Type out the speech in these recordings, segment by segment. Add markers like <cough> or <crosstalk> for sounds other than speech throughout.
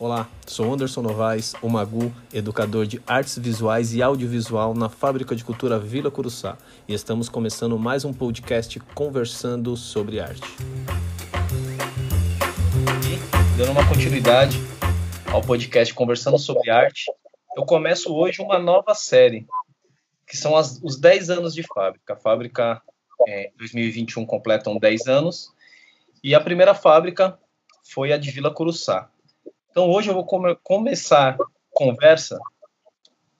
Olá, sou Anderson Novaes, o Magu, educador de artes visuais e audiovisual na Fábrica de Cultura Vila Curuçá, e estamos começando mais um podcast conversando sobre arte. E, dando uma continuidade ao podcast Conversando sobre Arte, eu começo hoje uma nova série, que são as, os 10 anos de fábrica. A fábrica, é, 2021, completam 10 anos, e a primeira fábrica foi a de Vila Curuçá. Então hoje eu vou come começar a conversa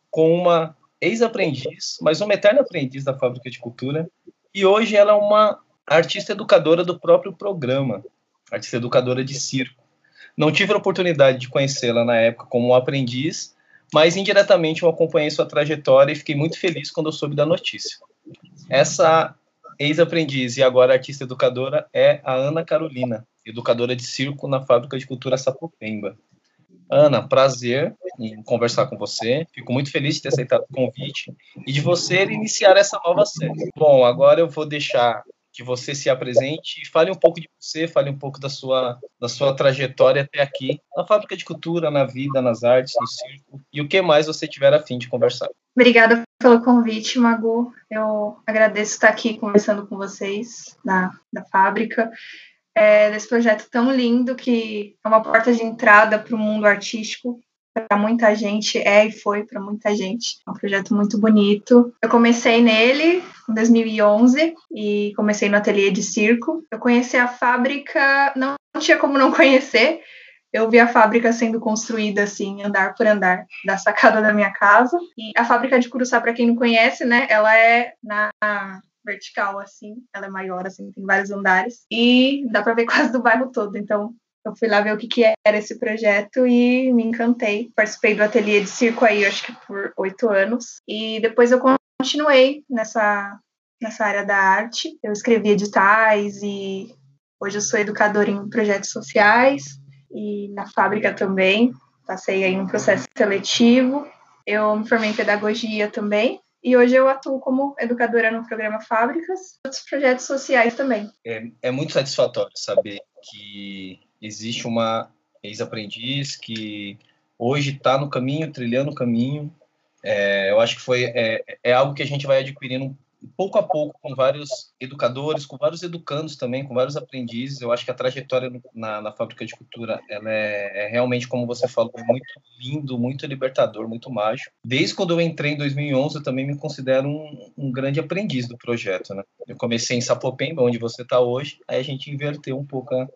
com uma ex-aprendiz, mas uma eterna aprendiz da Fábrica de Cultura, e hoje ela é uma artista educadora do próprio programa, artista educadora de circo. Não tive a oportunidade de conhecê-la na época como aprendiz, mas indiretamente eu acompanhei sua trajetória e fiquei muito feliz quando eu soube da notícia. Essa ex-aprendiz e agora artista educadora é a Ana Carolina, educadora de circo na Fábrica de Cultura Sapopemba. Ana, prazer em conversar com você. Fico muito feliz de ter aceitado o convite e de você iniciar essa nova série. Bom, agora eu vou deixar que você se apresente e fale um pouco de você, fale um pouco da sua, da sua trajetória até aqui, na fábrica de cultura, na vida, nas artes, no circo, e o que mais você tiver a fim de conversar. Obrigada pelo convite, Magu. Eu agradeço estar aqui conversando com vocês na, na fábrica é, desse projeto tão lindo que é uma porta de entrada para o mundo artístico para muita gente, é e foi para muita gente. É um projeto muito bonito. Eu comecei nele em 2011 e comecei no ateliê de circo. Eu conheci a fábrica, não, tinha como não conhecer. Eu vi a fábrica sendo construída assim, andar por andar, da sacada da minha casa. E a fábrica de Curuçá, para quem não conhece, né, ela é na vertical, assim, ela é maior, assim, tem vários andares, e dá para ver <laughs> quase do bairro todo, então eu fui lá ver o que, que era esse projeto e me encantei. Participei do ateliê de circo aí, acho que por oito anos, e depois eu continuei nessa, nessa área da arte, eu escrevi editais e hoje eu sou educadora em projetos sociais e na fábrica também, passei aí um processo seletivo, eu me formei em pedagogia também, e hoje eu atuo como educadora no programa Fábricas outros projetos sociais também. É, é muito satisfatório saber que existe uma ex-aprendiz que hoje está no caminho, trilhando o caminho. É, eu acho que foi é, é algo que a gente vai adquirindo pouco a pouco com vários educadores, com vários educandos também, com vários aprendizes. Eu acho que a trajetória na, na fábrica de cultura ela é, é, realmente, como você falou, muito lindo, muito libertador, muito mágico. Desde quando eu entrei em 2011, eu também me considero um, um grande aprendiz do projeto. Né? Eu comecei em Sapopemba, onde você está hoje, aí a gente inverteu um pouco a,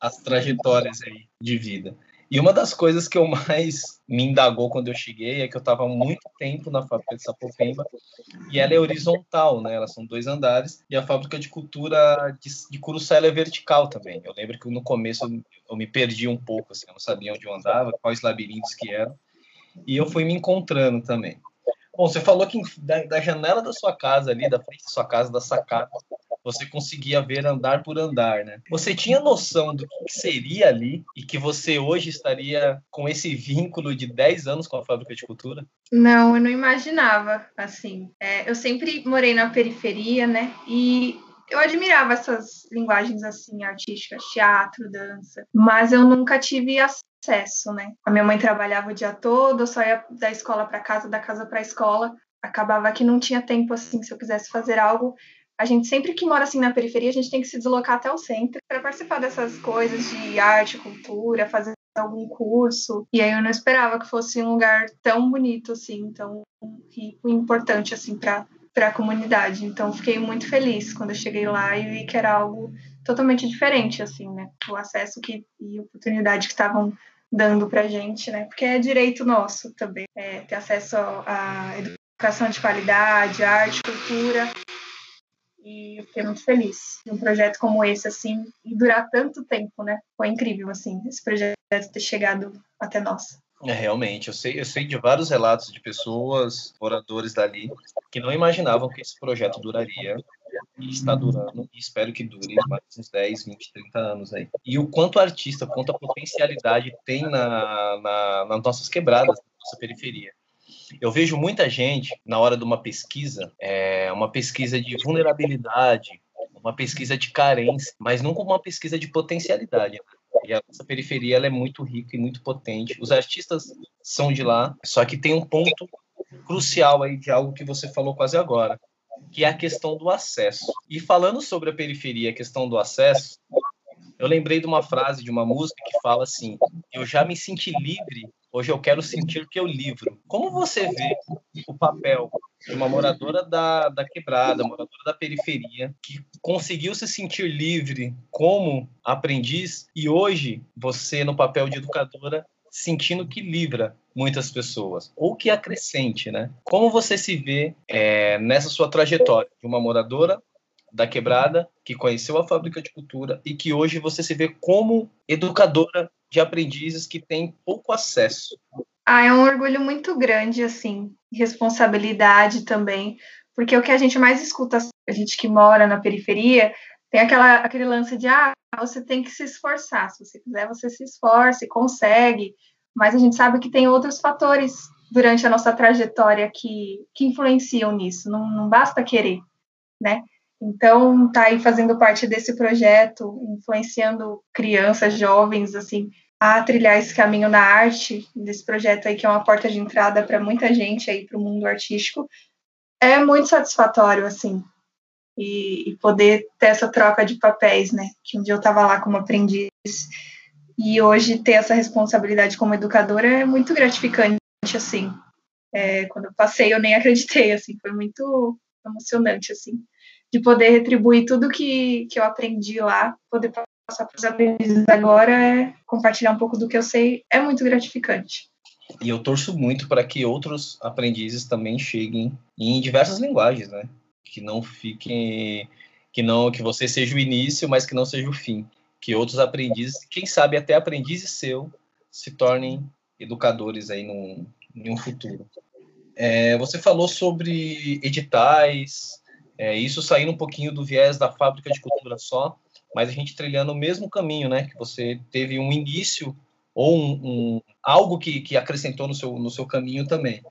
as trajetórias aí de vida. E uma das coisas que eu mais me indagou quando eu cheguei é que eu estava muito tempo na fábrica de Sapopemba e ela é horizontal, né? Elas são dois andares e a fábrica de cultura de, de Curuçá é vertical também. Eu lembro que no começo eu, eu me perdi um pouco, assim, eu não sabia onde eu andava, quais labirintos que eram e eu fui me encontrando também. Bom, você falou que da, da janela da sua casa ali, da frente da sua casa, da sacada, você conseguia ver andar por andar, né? Você tinha noção do que seria ali e que você hoje estaria com esse vínculo de 10 anos com a fábrica de cultura? Não, eu não imaginava, assim. É, eu sempre morei na periferia, né? E eu admirava essas linguagens assim artísticas, teatro, dança, mas eu nunca tive acesso, né? A minha mãe trabalhava o dia todo, eu só ia da escola para casa, da casa para a escola. Acabava que não tinha tempo assim, se eu quisesse fazer algo, a gente sempre que mora assim na periferia, a gente tem que se deslocar até o centro para participar dessas coisas de arte, cultura, fazer algum curso. E aí eu não esperava que fosse um lugar tão bonito assim, tão rico e importante assim para para a comunidade. Então fiquei muito feliz quando eu cheguei lá e vi que era algo totalmente diferente assim, né? O acesso que e oportunidade que estavam dando para gente, né? Porque é direito nosso também, é, ter acesso à educação de qualidade, arte, cultura e eu fiquei muito feliz. Um projeto como esse, assim, e durar tanto tempo, né? Foi incrível, assim, esse projeto ter chegado até nós. É, realmente, eu sei, eu sei de vários relatos de pessoas, moradores dali, que não imaginavam que esse projeto duraria e está durando, e espero que dure mais uns 10, 20, 30 anos aí. E o quanto artista, quanto a potencialidade tem na, na, nas nossas quebradas, na nossa periferia. Eu vejo muita gente, na hora de uma pesquisa, é, uma pesquisa de vulnerabilidade, uma pesquisa de carência, mas como uma pesquisa de potencialidade. E a nossa periferia ela é muito rica e muito potente. Os artistas são de lá, só que tem um ponto crucial aí de algo que você falou quase agora, que é a questão do acesso. E falando sobre a periferia, a questão do acesso, eu lembrei de uma frase de uma música que fala assim: Eu já me senti livre, hoje eu quero sentir que eu livro. Como você vê o papel de uma moradora da, da quebrada, moradora da periferia, que conseguiu se sentir livre como aprendiz e hoje você, no papel de educadora, sentindo que livra muitas pessoas, ou que acrescente, né? Como você se vê é, nessa sua trajetória de uma moradora da quebrada que conheceu a fábrica de cultura e que hoje você se vê como educadora de aprendizes que tem pouco acesso? Ah, é um orgulho muito grande, assim, responsabilidade também, porque o que a gente mais escuta, a gente que mora na periferia, tem aquela, aquele lance de, ah, você tem que se esforçar, se você quiser, você se esforce, consegue, mas a gente sabe que tem outros fatores durante a nossa trajetória que, que influenciam nisso, não, não basta querer, né? Então, tá aí fazendo parte desse projeto, influenciando crianças, jovens, assim, a trilhar esse caminho na arte, desse projeto aí que é uma porta de entrada para muita gente aí para o mundo artístico, é muito satisfatório, assim, e, e, poder ter essa troca de papéis, né? Que um dia eu estava lá como aprendiz e hoje ter essa responsabilidade como educadora é muito gratificante, assim. É, quando eu passei, eu nem acreditei, assim, foi muito emocionante, assim, de poder retribuir tudo que, que eu aprendi lá, poder passar para os aprendizes agora, é compartilhar um pouco do que eu sei, é muito gratificante. E eu torço muito para que outros aprendizes também cheguem em diversas linguagens, né? Que não fiquem, que não, que você seja o início, mas que não seja o fim que outros aprendizes, quem sabe até aprendizes seu, se tornem educadores aí num, em futuro. É, você falou sobre editais, é, isso saindo um pouquinho do viés da fábrica de cultura só, mas a gente trilhando o mesmo caminho, né? Que você teve um início ou um, um algo que, que acrescentou no seu, no seu caminho também.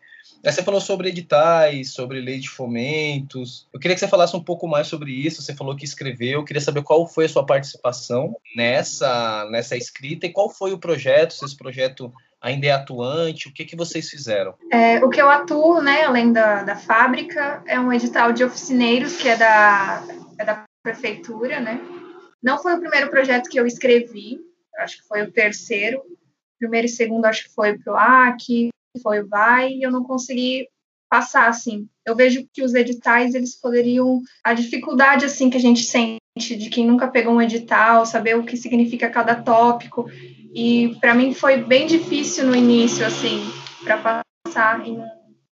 Você falou sobre editais, sobre lei de fomentos. Eu queria que você falasse um pouco mais sobre isso. Você falou que escreveu. Eu queria saber qual foi a sua participação nessa, nessa escrita e qual foi o projeto, se esse projeto ainda é atuante, o que, que vocês fizeram? É, o que eu atuo, né, além da, da fábrica, é um edital de oficineiros, que é da, é da prefeitura, né? Não foi o primeiro projeto que eu escrevi, acho que foi o terceiro. Primeiro e segundo, acho que foi para o AC, foi vai e eu não consegui passar assim. Eu vejo que os editais eles poderiam a dificuldade assim que a gente sente de quem nunca pegou um edital, saber o que significa cada tópico. E para mim foi bem difícil no início assim para passar em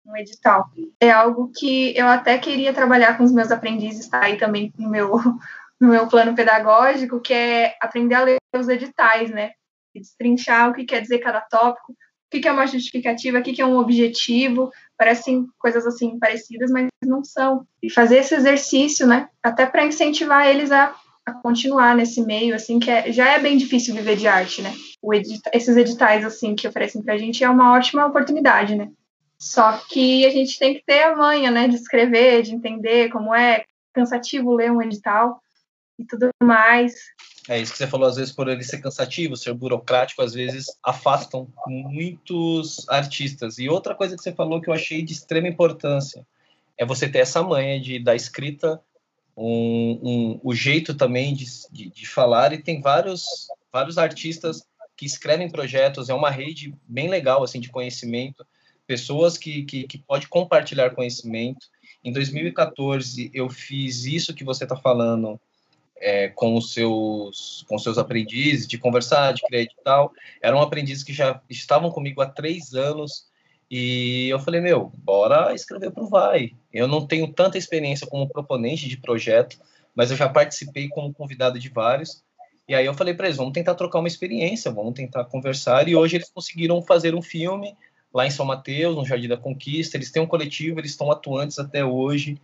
um edital. É algo que eu até queria trabalhar com os meus aprendizes, tá aí também no meu <laughs> no meu plano pedagógico, que é aprender a ler os editais, né? Destrinchar o que quer dizer cada tópico, o que é uma justificativa, o que é um objetivo, parecem coisas assim parecidas, mas não são. E fazer esse exercício, né, até para incentivar eles a, a, continuar nesse meio, assim, que é, já é bem difícil viver de arte, né. Edita esses editais, assim, que oferecem para a gente é uma ótima oportunidade, né. Só que a gente tem que ter a manha, né, de escrever, de entender como é cansativo ler um edital e tudo mais. É isso que você falou, às vezes, por ele ser cansativo, ser burocrático, às vezes afastam muitos artistas. E outra coisa que você falou que eu achei de extrema importância é você ter essa manha de, da escrita, um, um, o jeito também de, de, de falar, e tem vários, vários artistas que escrevem projetos, é uma rede bem legal assim de conhecimento, pessoas que, que, que pode compartilhar conhecimento. Em 2014, eu fiz isso que você está falando é, com os seus com seus aprendizes, de conversar, de criar edital. Eram aprendizes que já estavam comigo há três anos e eu falei, meu, bora escrever para o Vai. Eu não tenho tanta experiência como proponente de projeto, mas eu já participei como convidado de vários. E aí eu falei para eles, vamos tentar trocar uma experiência, vamos tentar conversar. E hoje eles conseguiram fazer um filme lá em São Mateus, no Jardim da Conquista. Eles têm um coletivo, eles estão atuantes até hoje.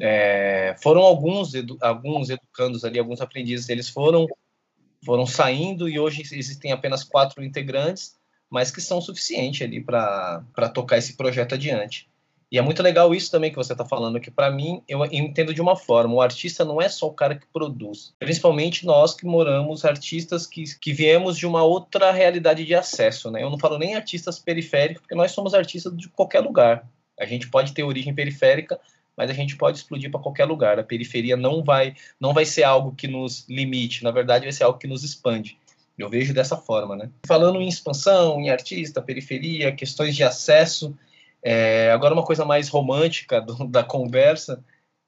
É, foram alguns, edu, alguns educandos ali, alguns aprendizes, eles foram, foram saindo e hoje existem apenas quatro integrantes, mas que são suficientes ali para tocar esse projeto adiante. E é muito legal isso também que você está falando, que para mim eu entendo de uma forma: o artista não é só o cara que produz. Principalmente nós que moramos, artistas que, que viemos de uma outra realidade de acesso, né? Eu não falo nem artistas periféricos, porque nós somos artistas de qualquer lugar. A gente pode ter origem periférica, mas a gente pode explodir para qualquer lugar. A periferia não vai, não vai ser algo que nos limite, na verdade, vai ser algo que nos expande. Eu vejo dessa forma, né? Falando em expansão, em artista, periferia, questões de acesso, é, agora uma coisa mais romântica do, da conversa,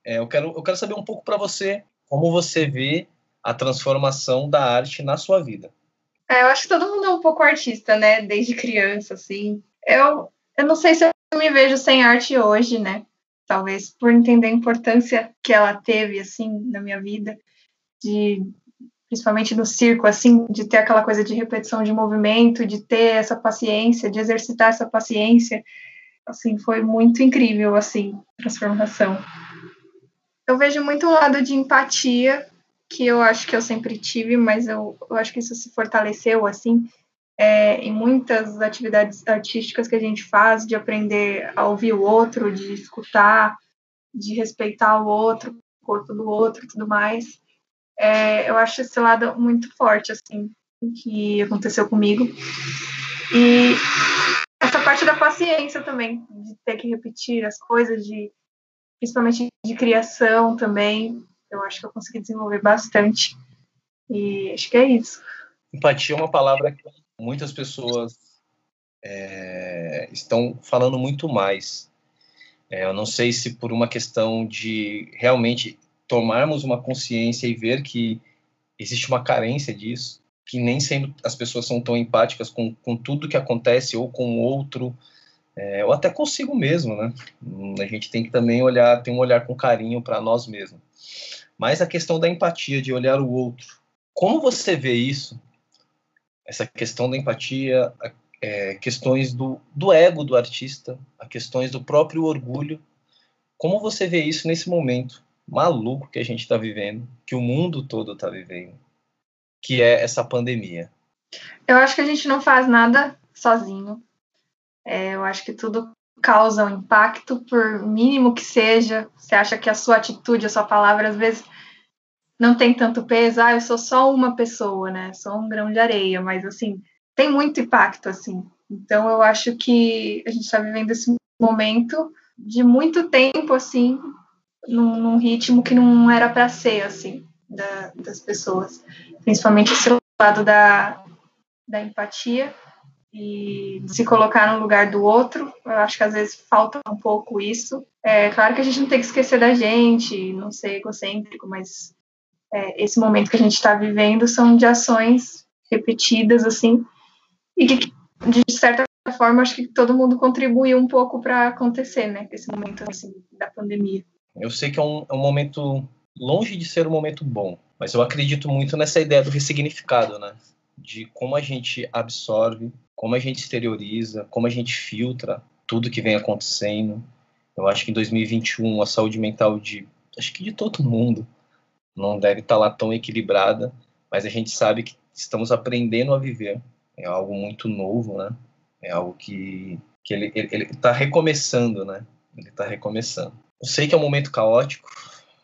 é, eu, quero, eu quero saber um pouco para você como você vê a transformação da arte na sua vida. É, eu acho que todo mundo é um pouco artista, né? Desde criança, assim. Eu, eu não sei se eu me vejo sem arte hoje, né? Talvez por entender a importância que ela teve, assim, na minha vida, de principalmente no circo, assim, de ter aquela coisa de repetição de movimento, de ter essa paciência, de exercitar essa paciência, assim, foi muito incrível, assim, transformação. Eu vejo muito um lado de empatia, que eu acho que eu sempre tive, mas eu, eu acho que isso se fortaleceu, assim, é, em muitas atividades artísticas que a gente faz, de aprender a ouvir o outro, de escutar, de respeitar o outro, o corpo do outro e tudo mais. É, eu acho esse lado muito forte, assim, que aconteceu comigo. E essa parte da paciência também, de ter que repetir as coisas, de principalmente de criação também, eu acho que eu consegui desenvolver bastante. E acho que é isso. Empatia é uma palavra que muitas pessoas é, estão falando muito mais. É, eu não sei se por uma questão de realmente tomarmos uma consciência e ver que existe uma carência disso, que nem sempre as pessoas são tão empáticas com, com tudo que acontece ou com o outro, é, ou até consigo mesmo, né? A gente tem que também olhar, ter um olhar com carinho para nós mesmos. Mas a questão da empatia, de olhar o outro, como você vê isso? Essa questão da empatia, é, questões do, do ego do artista, a questões do próprio orgulho. Como você vê isso nesse momento maluco que a gente está vivendo, que o mundo todo está vivendo? que é essa pandemia? Eu acho que a gente não faz nada sozinho. É, eu acho que tudo causa um impacto, por mínimo que seja. Você acha que a sua atitude, a sua palavra, às vezes não tem tanto peso. Ah, eu sou só uma pessoa, né? Sou um grão de areia, mas assim, tem muito impacto, assim. Então eu acho que a gente está vivendo esse momento de muito tempo, assim, num, num ritmo que não era para ser, assim, da, das pessoas principalmente esse lado da, da empatia e se colocar no lugar do outro. Eu acho que às vezes falta um pouco isso. É claro que a gente não tem que esquecer da gente, não ser egocêntrico, mas é, esse momento que a gente está vivendo são de ações repetidas, assim, e que, de certa forma, acho que todo mundo contribuiu um pouco para acontecer, né, esse momento, assim, da pandemia. Eu sei que é um, é um momento longe de ser um momento bom, mas eu acredito muito nessa ideia do ressignificado, né? De como a gente absorve, como a gente exterioriza, como a gente filtra tudo que vem acontecendo. Eu acho que em 2021 a saúde mental de, acho que de todo mundo, não deve estar lá tão equilibrada, mas a gente sabe que estamos aprendendo a viver. É algo muito novo, né? É algo que, que ele está recomeçando, né? Ele está recomeçando. Eu sei que é um momento caótico,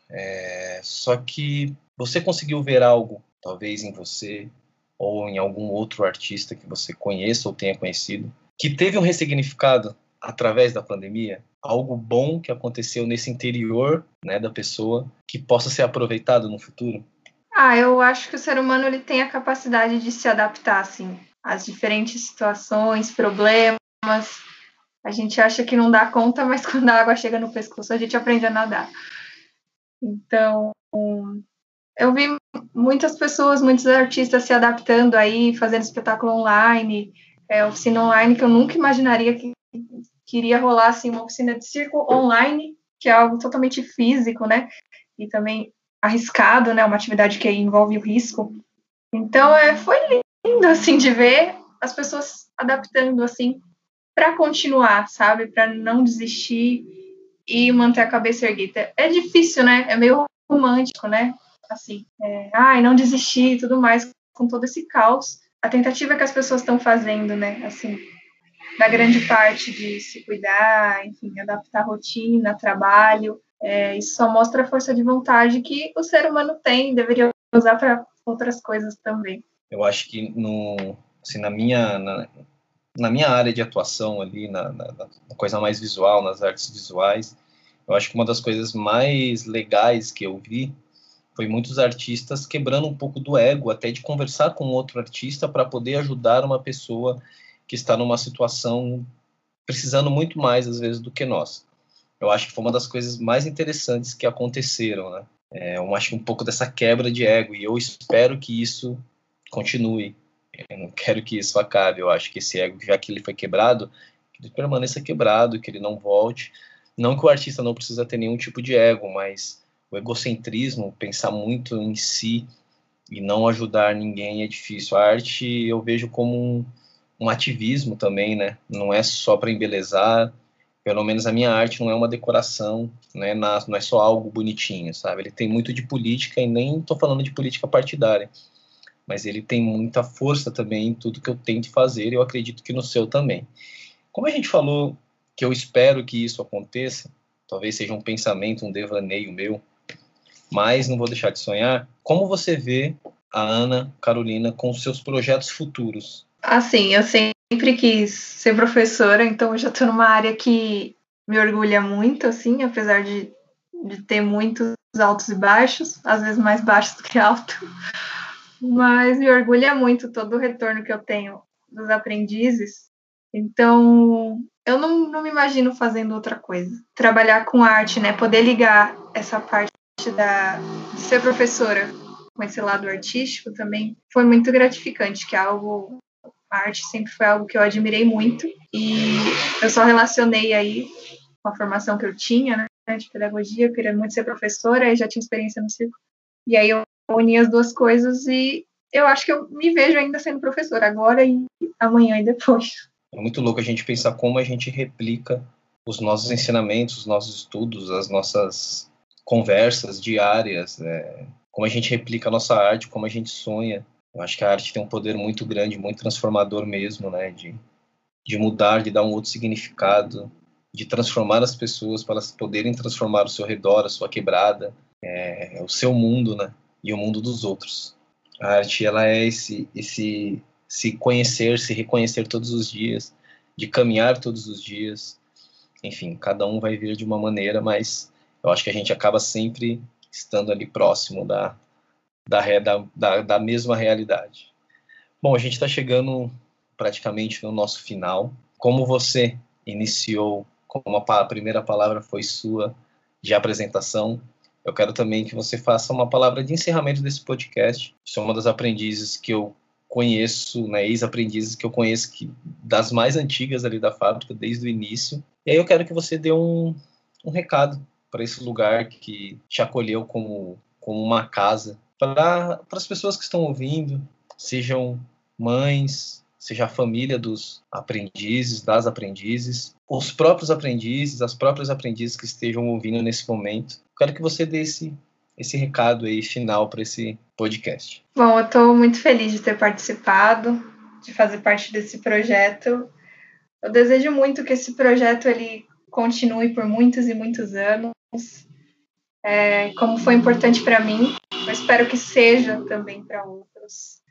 é, só que você conseguiu ver algo, talvez em você ou em algum outro artista que você conheça ou tenha conhecido, que teve um ressignificado através da pandemia? Algo bom que aconteceu nesse interior né, da pessoa que possa ser aproveitado no futuro? Ah, eu acho que o ser humano ele tem a capacidade de se adaptar assim às diferentes situações, problemas. A gente acha que não dá conta, mas <laughs> quando a água chega no pescoço, a gente aprende a nadar. Então, eu vi muitas pessoas, muitos artistas se adaptando aí, fazendo espetáculo online, é, oficina online, que eu nunca imaginaria que, que iria rolar assim, uma oficina de circo online, que é algo totalmente físico, né? E também arriscado, né? Uma atividade que envolve o risco. Então, é, foi lindo, assim, de ver as pessoas adaptando, assim, para continuar, sabe? Para não desistir e manter a cabeça erguida. É difícil, né? É meio romântico, né? assim, é, ai, não desistir e tudo mais, com todo esse caos. A tentativa que as pessoas estão fazendo, né, assim, da grande parte de se cuidar, enfim, adaptar rotina, trabalho. É, isso só mostra a força de vontade que o ser humano tem e deveria usar para outras coisas também. Eu acho que no, assim, na minha na, na minha área de atuação ali, na, na, na, coisa mais visual, nas artes visuais, eu acho que uma das coisas mais legais que eu vi foi muitos artistas quebrando um pouco do ego, até de conversar com outro artista para poder ajudar uma pessoa que está numa situação precisando muito mais às vezes do que nós. Eu acho que foi uma das coisas mais interessantes que aconteceram, né? É, eu acho um pouco dessa quebra de ego e eu espero que isso continue. Eu não quero que isso acabe. Eu acho que esse ego, já que ele foi quebrado, que ele permaneça quebrado, que ele não volte. Não que o artista não precisa ter nenhum tipo de ego, mas o egocentrismo, pensar muito em si e não ajudar ninguém é difícil. A arte eu vejo como um, um ativismo também, né? Não é só para embelezar. Pelo menos a minha arte não é uma decoração, né? não é só algo bonitinho, sabe? Ele tem muito de política e nem estou falando de política partidária mas ele tem muita força também em tudo que eu tento fazer, e eu acredito que no seu também. Como a gente falou que eu espero que isso aconteça, talvez seja um pensamento, um devaneio meu, mas não vou deixar de sonhar. Como você vê a Ana Carolina com seus projetos futuros? Assim, eu sempre quis ser professora, então eu já estou numa área que me orgulha muito, assim, apesar de, de ter muitos altos e baixos, às vezes mais baixos do que alto mas me orgulha muito todo o retorno que eu tenho dos aprendizes. Então, eu não, não me imagino fazendo outra coisa. Trabalhar com arte, né? Poder ligar essa parte da, de ser professora com esse lado artístico também foi muito gratificante, que é algo arte sempre foi algo que eu admirei muito e eu só relacionei aí com a formação que eu tinha, né, de pedagogia, eu queria muito ser professora, e já tinha experiência no circo. E aí eu unir as duas coisas e eu acho que eu me vejo ainda sendo professora agora e amanhã e depois. É muito louco a gente pensar como a gente replica os nossos ensinamentos, os nossos estudos, as nossas conversas diárias, é, como a gente replica a nossa arte, como a gente sonha. Eu acho que a arte tem um poder muito grande, muito transformador mesmo, né? De, de mudar, de dar um outro significado, de transformar as pessoas para elas poderem transformar o seu redor, a sua quebrada, é, o seu mundo, né? e o mundo dos outros. A arte ela é esse esse se conhecer, se reconhecer todos os dias, de caminhar todos os dias. Enfim, cada um vai vir de uma maneira, mas eu acho que a gente acaba sempre estando ali próximo da da, da, da mesma realidade. Bom, a gente está chegando praticamente no nosso final. Como você iniciou, como a primeira palavra foi sua de apresentação, eu quero também que você faça uma palavra de encerramento desse podcast. Sou uma das aprendizes que eu conheço, né, ex-aprendizes que eu conheço que, das mais antigas ali da fábrica, desde o início. E aí eu quero que você dê um, um recado para esse lugar que te acolheu como, como uma casa, para as pessoas que estão ouvindo, sejam mães, seja a família dos aprendizes, das aprendizes, os próprios aprendizes, as próprias aprendizes que estejam ouvindo nesse momento. Quero que você dê esse, esse recado aí final para esse podcast. Bom, eu estou muito feliz de ter participado, de fazer parte desse projeto. Eu desejo muito que esse projeto ele continue por muitos e muitos anos. É, como foi importante para mim, espero que seja também para outros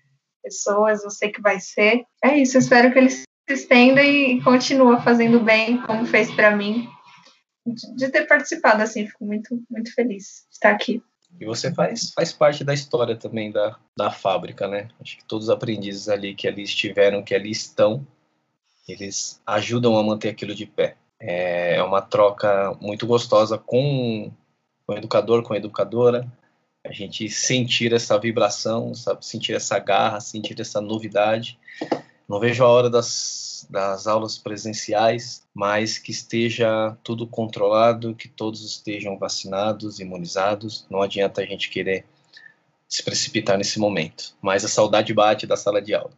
pessoas, eu sei que vai ser. É isso, espero que ele se estenda e continue fazendo bem, como fez para mim, de ter participado, assim, fico muito, muito feliz de estar aqui. E você faz, faz parte da história também da, da fábrica, né? Acho que todos os aprendizes ali que ali estiveram, que ali estão, eles ajudam a manter aquilo de pé. É uma troca muito gostosa com o educador, com a educadora, a gente sentir essa vibração, sabe? sentir essa garra, sentir essa novidade. Não vejo a hora das, das aulas presenciais, mas que esteja tudo controlado, que todos estejam vacinados, imunizados. Não adianta a gente querer se precipitar nesse momento. Mas a saudade bate da sala de aula.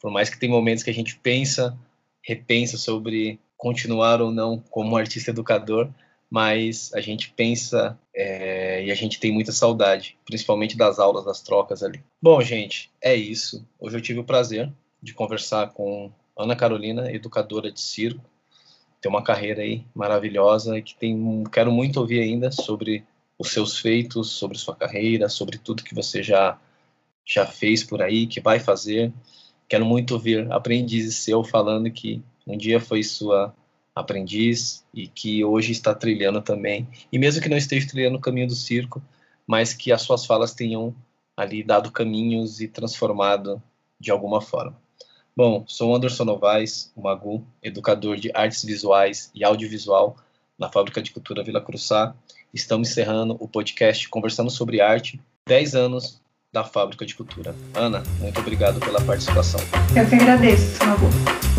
Por mais que tem momentos que a gente pensa, repensa sobre continuar ou não como artista educador, mas a gente pensa é, e a gente tem muita saudade, principalmente das aulas, das trocas ali. Bom, gente, é isso. Hoje eu tive o prazer de conversar com Ana Carolina, educadora de circo, tem uma carreira aí maravilhosa que tem, quero muito ouvir ainda sobre os seus feitos, sobre sua carreira, sobre tudo que você já já fez por aí, que vai fazer. Quero muito ouvir aprendizes seu falando que um dia foi sua aprendiz e que hoje está trilhando também. E mesmo que não esteja trilhando o caminho do circo, mas que as suas falas tenham ali dado caminhos e transformado de alguma forma. Bom, sou Anderson Novaes, o Magu, educador de artes visuais e audiovisual na Fábrica de Cultura Vila Cruzá. Estamos encerrando o podcast Conversando sobre Arte, 10 anos da Fábrica de Cultura. Ana, muito obrigado pela participação. Eu que agradeço, Magu.